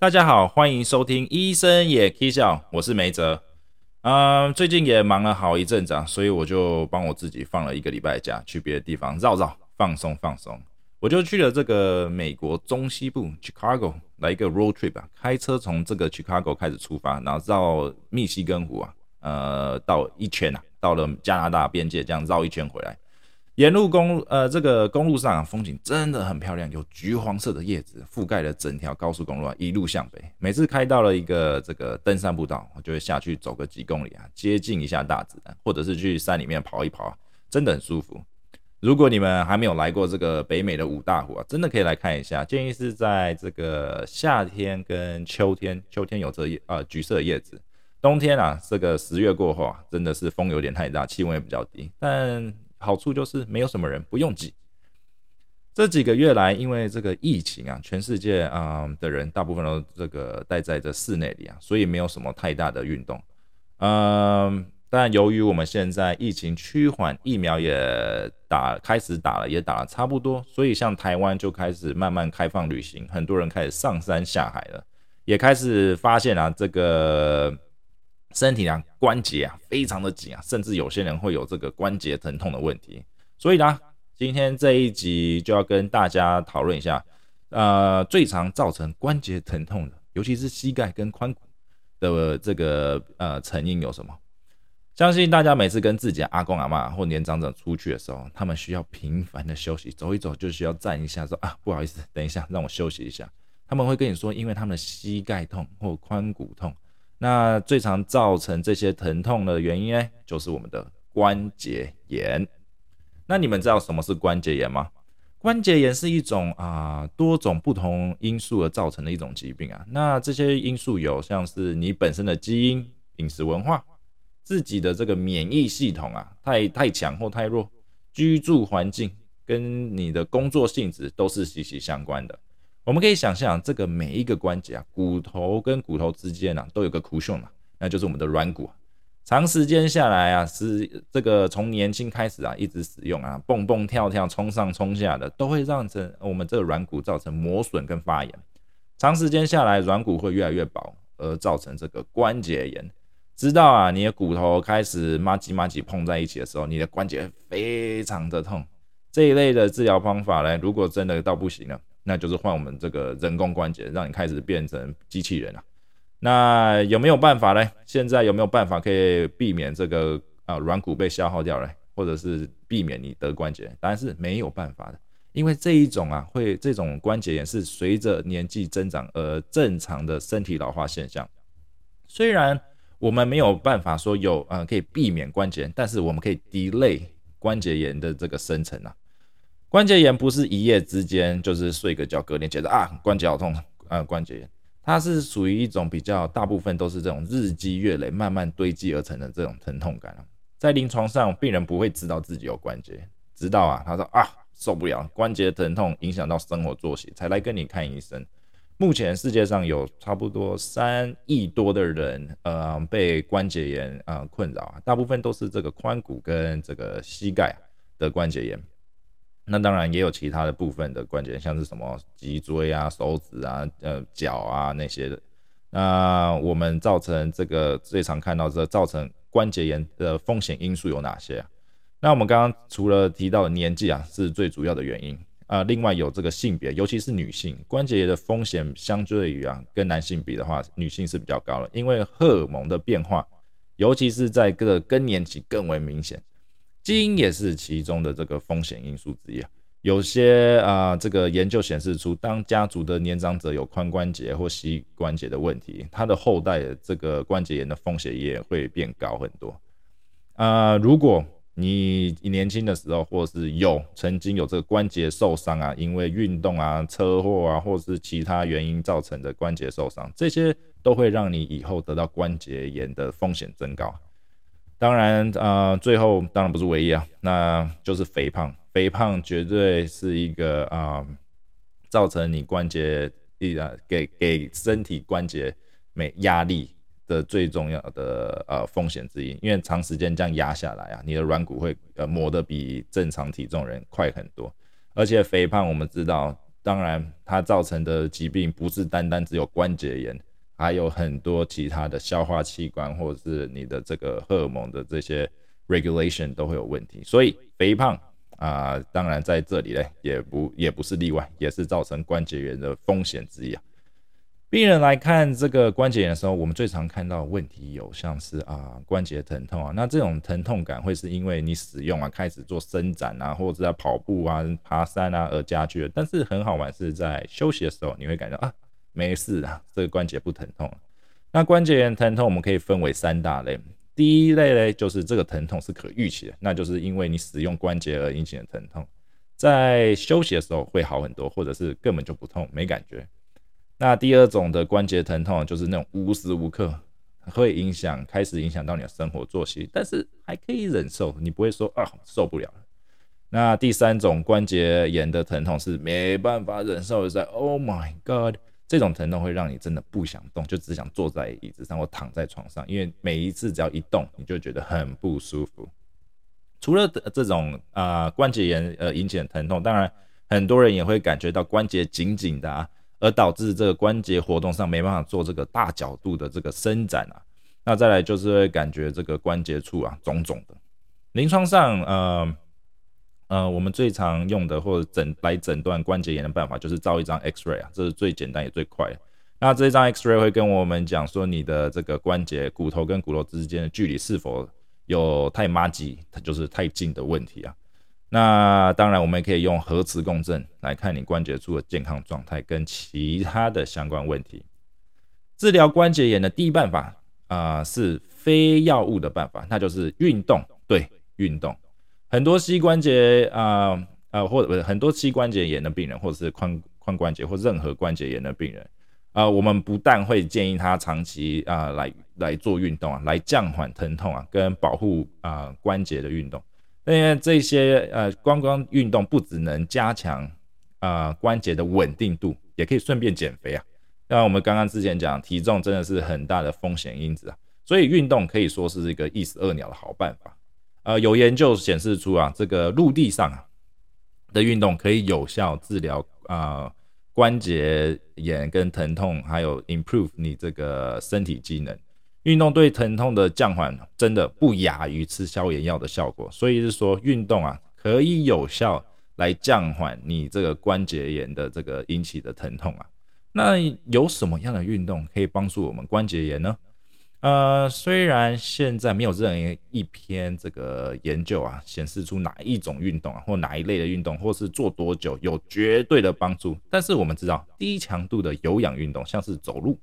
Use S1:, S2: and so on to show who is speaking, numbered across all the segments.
S1: 大家好，欢迎收听医生也 K 笑，我是梅泽。嗯，最近也忙了好一阵子啊，所以我就帮我自己放了一个礼拜假，去别的地方绕绕，放松放松。我就去了这个美国中西部 Chicago 来一个 road trip 啊，开车从这个 Chicago 开始出发，然后绕密西根湖啊，呃，到一圈啊，到了加拿大边界，这样绕一圈回来。沿路公路呃这个公路上，风景真的很漂亮，有橘黄色的叶子覆盖了整条高速公路啊，一路向北。每次开到了一个这个登山步道，我就会下去走个几公里啊，接近一下大自然，或者是去山里面跑一跑，真的很舒服。如果你们还没有来过这个北美的五大湖啊，真的可以来看一下。建议是在这个夏天跟秋天，秋天有这叶呃橘色的叶子，冬天啊这个十月过后啊，真的是风有点太大，气温也比较低，但。好处就是没有什么人，不用挤。这几个月来，因为这个疫情啊，全世界啊的人大部分都这个待在这室内里啊，所以没有什么太大的运动。嗯，但由于我们现在疫情趋缓，疫苗也打开始打了，也打了差不多，所以像台湾就开始慢慢开放旅行，很多人开始上山下海了，也开始发现啊这个。身体啊，关节啊，非常的紧啊，甚至有些人会有这个关节疼痛的问题。所以呢，今天这一集就要跟大家讨论一下，呃，最常造成关节疼痛的，尤其是膝盖跟髋骨的这个呃成因有什么？相信大家每次跟自己的阿公阿妈或年长者出去的时候，他们需要频繁的休息，走一走就需要站一下，说啊，不好意思，等一下让我休息一下。他们会跟你说，因为他们的膝盖痛或髋骨痛。那最常造成这些疼痛的原因呢，就是我们的关节炎。那你们知道什么是关节炎吗？关节炎是一种啊多种不同因素而造成的一种疾病啊。那这些因素有像是你本身的基因、饮食文化、自己的这个免疫系统啊太太强或太弱、居住环境跟你的工作性质都是息息相关的。我们可以想象，这个每一个关节啊，骨头跟骨头之间呢，都有个 cushion 嘛，那就是我们的软骨。长时间下来啊，是这个从年轻开始啊，一直使用啊，蹦蹦跳跳、冲上冲下的，都会让这我们这个软骨造成磨损跟发炎。长时间下来，软骨会越来越薄，而造成这个关节炎。直到啊，你的骨头开始麻吉麻吉碰在一起的时候，你的关节非常的痛。这一类的治疗方法呢，如果真的到不行了。那就是换我们这个人工关节，让你开始变成机器人了。那有没有办法呢？现在有没有办法可以避免这个啊软骨被消耗掉呢？或者是避免你得关节？当然是没有办法的，因为这一种啊会这种关节炎是随着年纪增长而正常的身体老化现象。虽然我们没有办法说有啊可以避免关节，但是我们可以 delay 关节炎的这个生成啊。关节炎不是一夜之间，就是睡个觉，隔天觉得啊关节好痛啊关节炎，它是属于一种比较大部分都是这种日积月累、慢慢堆积而成的这种疼痛感在临床上，病人不会知道自己有关节，直到啊他说啊受不了关节疼痛，影响到生活作息，才来跟你看医生。目前世界上有差不多三亿多的人，呃被关节炎啊困扰，大部分都是这个髋骨跟这个膝盖的关节炎。那当然也有其他的部分的关节，像是什么脊椎啊、手指啊、呃脚啊那些的。那我们造成这个最常看到这造成关节炎的风险因素有哪些啊？那我们刚刚除了提到的年纪啊是最主要的原因啊，另外有这个性别，尤其是女性关节炎的风险相对于啊跟男性比的话，女性是比较高的，因为荷尔蒙的变化，尤其是在各更年期更为明显。基因也是其中的这个风险因素之一啊。有些啊，这个研究显示出，当家族的年长者有髋关节或膝关节的问题，他的后代的这个关节炎的风险也会变高很多。啊，如果你年轻的时候，或是有曾经有这个关节受伤啊，因为运动啊、车祸啊，或是其他原因造成的关节受伤，这些都会让你以后得到关节炎的风险增高。当然，呃，最后当然不是唯一啊，那就是肥胖。肥胖绝对是一个啊，造成你关节力啊，给给身体关节没压力的最重要的呃风险之一。因为长时间这样压下来啊，你的软骨会呃磨得比正常体重人快很多。而且肥胖我们知道，当然它造成的疾病不是单单只有关节炎，还有很多其他的消化器官或者是你的这个荷尔蒙的这些 regulation 都会有问题。所以肥胖啊，当然在这里呢也不也不是例外，也是造成关节炎的风险之一啊。病人来看这个关节炎的时候，我们最常看到问题有像是啊关节疼痛啊，那这种疼痛感会是因为你使用啊开始做伸展啊，或者在跑步啊、爬山啊而加剧的。但是很好玩是在休息的时候，你会感觉啊没事啊，这个关节不疼痛。那关节炎疼痛我们可以分为三大类，第一类呢就是这个疼痛是可预期的，那就是因为你使用关节而引起的疼痛，在休息的时候会好很多，或者是根本就不痛没感觉。那第二种的关节疼痛，就是那种无时无刻会影响，开始影响到你的生活作息，但是还可以忍受，你不会说啊受不了。那第三种关节炎的疼痛是没办法忍受的，在 Oh my God，这种疼痛会让你真的不想动，就只想坐在椅子上或躺在床上，因为每一次只要一动，你就觉得很不舒服。除了这种啊关节炎呃引起的疼痛，当然很多人也会感觉到关节紧紧的啊。而导致这个关节活动上没办法做这个大角度的这个伸展啊，那再来就是会感觉这个关节处啊肿肿的。临床上，呃呃，我们最常用的或者诊来诊断关节炎的办法就是照一张 X-ray 啊，这是最简单也最快。那这张 X-ray 会跟我们讲说你的这个关节骨头跟骨头之间的距离是否有太麻吉，它就是太近的问题啊。那当然，我们也可以用核磁共振来看你关节处的健康状态跟其他的相关问题。治疗关节炎的第一办法啊，是非药物的办法，那就是运动。对，运动。很多膝关节啊啊，或者不是很多膝关节炎的病人，或者是髋髋关节或任何关节炎的病人啊，我们不但会建议他长期啊来来做运动啊，来降缓疼痛啊，跟保护啊关节的运动。因为这些呃，光光运动不只能加强啊关节的稳定度，也可以顺便减肥啊。像我们刚刚之前讲，体重真的是很大的风险因子啊，所以运动可以说是一个一石二鸟的好办法。呃，有研究显示出啊，这个陆地上啊的运动可以有效治疗啊关节炎跟疼痛，还有 improve 你这个身体机能。运动对疼痛的降缓真的不亚于吃消炎药的效果，所以是说运动啊可以有效来降缓你这个关节炎的这个引起的疼痛啊。那有什么样的运动可以帮助我们关节炎呢？呃，虽然现在没有任何一篇这个研究啊显示出哪一种运动啊或哪一类的运动或是做多久有绝对的帮助，但是我们知道低强度的有氧运动，像是走路、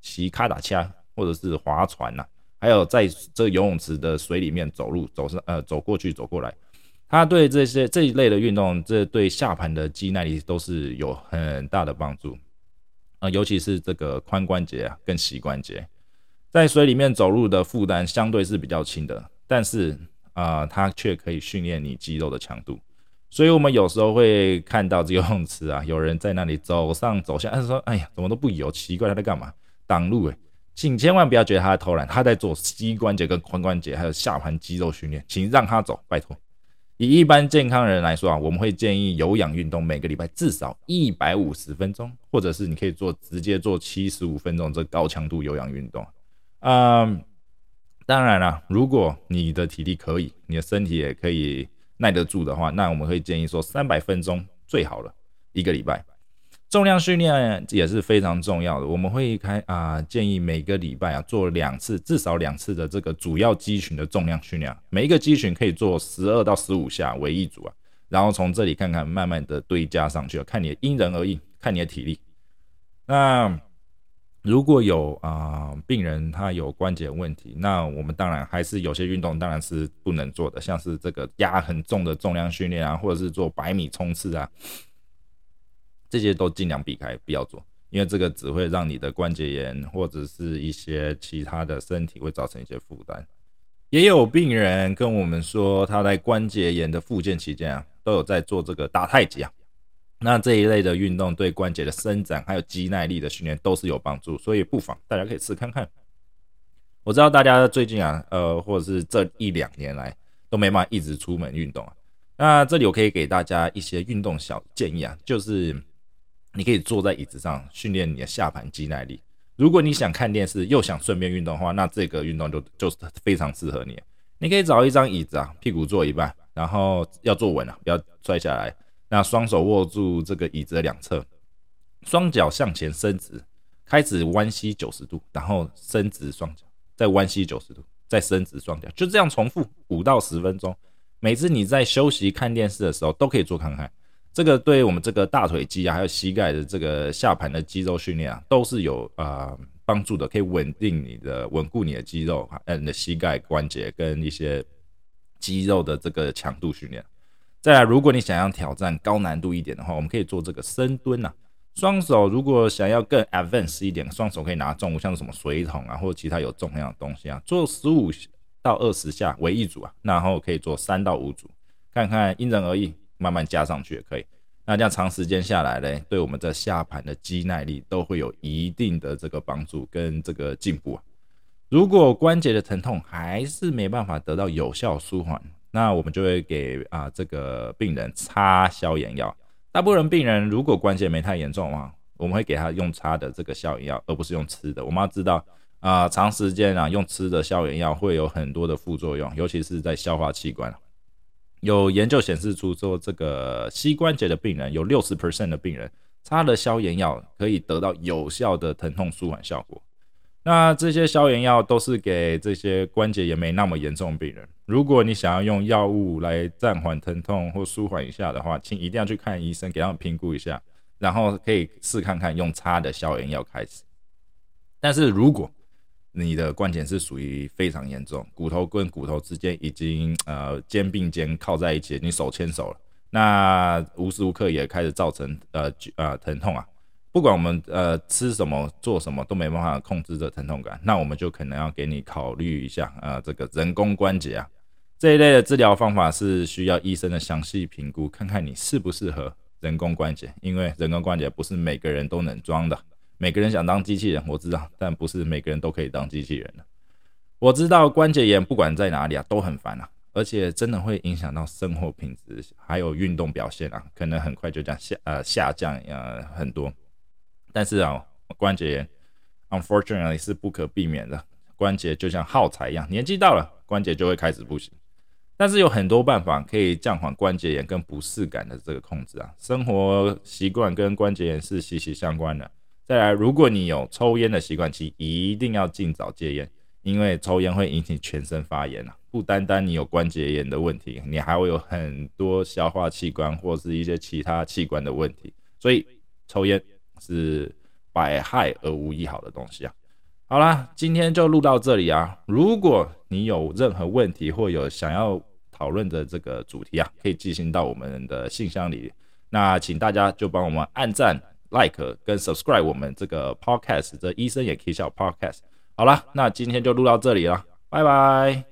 S1: 骑卡达车。或者是划船呐，还有在这游泳池的水里面走路走上呃走过去走过来，它对这些这一类的运动，这对下盘的肌耐力都是有很大的帮助啊，尤其是这个髋关节啊跟膝关节，在水里面走路的负担相对是比较轻的，但是啊它却可以训练你肌肉的强度，所以我们有时候会看到这游泳池啊，有人在那里走上走下，他说哎呀怎么都不游，奇怪他在干嘛挡路诶。请千万不要觉得他在偷懒，他在做膝关节跟髋关节还有下盘肌肉训练，请让他走，拜托。以一般健康人来说啊，我们会建议有氧运动每个礼拜至少一百五十分钟，或者是你可以做直接做七十五分钟这高强度有氧运动。嗯，当然了，如果你的体力可以，你的身体也可以耐得住的话，那我们会建议说三百分钟最好了，一个礼拜。重量训练也是非常重要的，我们会开啊，建议每个礼拜啊做两次，至少两次的这个主要肌群的重量训练，每一个肌群可以做十二到十五下为一组啊，然后从这里看看慢慢的堆加上去，看你因人而异，看你的体力。那如果有啊病人他有关节问题，那我们当然还是有些运动当然是不能做的，像是这个压很重的重量训练啊，或者是做百米冲刺啊。这些都尽量避开，不要做，因为这个只会让你的关节炎或者是一些其他的身体会造成一些负担。也有病人跟我们说，他在关节炎的复健期间啊，都有在做这个打太极啊。那这一类的运动对关节的伸展还有肌耐力的训练都是有帮助，所以不妨大家可以试看看。我知道大家最近啊，呃，或者是这一两年来都没办法一直出门运动啊。那这里我可以给大家一些运动小建议啊，就是。你可以坐在椅子上训练你的下盘肌耐力。如果你想看电视又想顺便运动的话，那这个运动就就是非常适合你。你可以找一张椅子啊，屁股坐一半，然后要坐稳啊，不要摔下来。那双手握住这个椅子的两侧，双脚向前伸直，开始弯膝九十度，然后伸直双脚，再弯膝九十度，再伸直双脚，就这样重复五到十分钟。每次你在休息看电视的时候都可以做看看。这个对我们这个大腿肌啊，还有膝盖的这个下盘的肌肉训练啊，都是有啊帮助的，可以稳定你的、稳固你的肌肉啊，呃，你的膝盖关节跟一些肌肉的这个强度训练。再来，如果你想要挑战高难度一点的话，我们可以做这个深蹲啊。双手如果想要更 advanced 一点，双手可以拿重物，像什么水桶啊，或者其他有重量的东西啊，做十五到二十下为一组啊，然后可以做三到五组，看看因人而异。慢慢加上去也可以，那这样长时间下来嘞，对我们的下盘的肌耐力都会有一定的这个帮助跟这个进步啊。如果关节的疼痛还是没办法得到有效舒缓，那我们就会给啊这个病人擦消炎药。大部分病人如果关节没太严重啊，我们会给他用擦的这个消炎药，而不是用吃的。我们要知道啊，长时间啊用吃的消炎药会有很多的副作用，尤其是在消化器官。有研究显示出，说这个膝关节的病人有六十 percent 的病人擦了消炎药可以得到有效的疼痛舒缓效果。那这些消炎药都是给这些关节炎没那么严重的病人。如果你想要用药物来暂缓疼痛或舒缓一下的话，请一定要去看医生，给他们评估一下，然后可以试看看用擦的消炎药开始。但是如果你的关节是属于非常严重，骨头跟骨头之间已经呃肩并肩靠在一起，你手牵手了，那无时无刻也开始造成呃呃疼痛啊。不管我们呃吃什么做什么都没办法控制这疼痛感，那我们就可能要给你考虑一下啊这个人工关节啊这一类的治疗方法是需要医生的详细评估，看看你适不适合人工关节，因为人工关节不是每个人都能装的。每个人想当机器人，我知道，但不是每个人都可以当机器人的。我知道关节炎不管在哪里啊，都很烦啊，而且真的会影响到生活品质，还有运动表现啊，可能很快就这样下呃下降呃很多。但是啊，关节炎 unfortunately 是不可避免的，关节就像耗材一样，年纪到了关节就会开始不行。但是有很多办法可以降缓关节炎跟不适感的这个控制啊，生活习惯跟关节炎是息息相关的。再来，如果你有抽烟的习惯期，一定要尽早戒烟，因为抽烟会引起全身发炎啊！不单单你有关节炎的问题，你还会有很多消化器官或是一些其他器官的问题。所以抽烟是百害而无一好的东西啊！好啦，今天就录到这里啊！如果你有任何问题或有想要讨论的这个主题啊，可以寄信到我们的信箱里。那请大家就帮我们按赞。Like 跟 Subscribe 我们这个 Podcast，这医生也可以笑 Podcast。好了，那今天就录到这里了，拜拜。